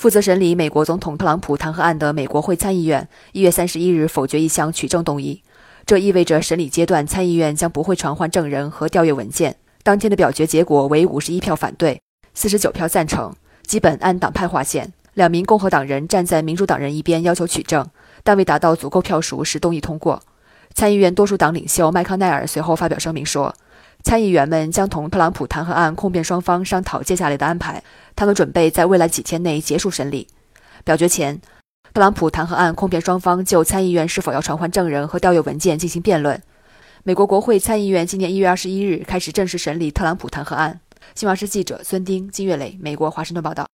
负责审理美国总统特朗普弹劾案的美国会参议院一月三十一日否决一项取证动议，这意味着审理阶段参议院将不会传唤证人和调阅文件。当天的表决结果为五十一票反对，四十九票赞成，基本按党派划线。两名共和党人站在民主党人一边，要求取证，但未达到足够票数使动议通过。参议院多数党领袖麦康奈尔随后发表声明说。参议员们将同特朗普弹劾案控辩双方商讨接下来的安排。他们准备在未来几天内结束审理。表决前，特朗普弹劾案控辩双方就参议院是否要传唤证人和调阅文件进行辩论。美国国会参议院今年一月二十一日开始正式审理特朗普弹劾案。新华社记者孙丁、金月磊，美国华盛顿报道。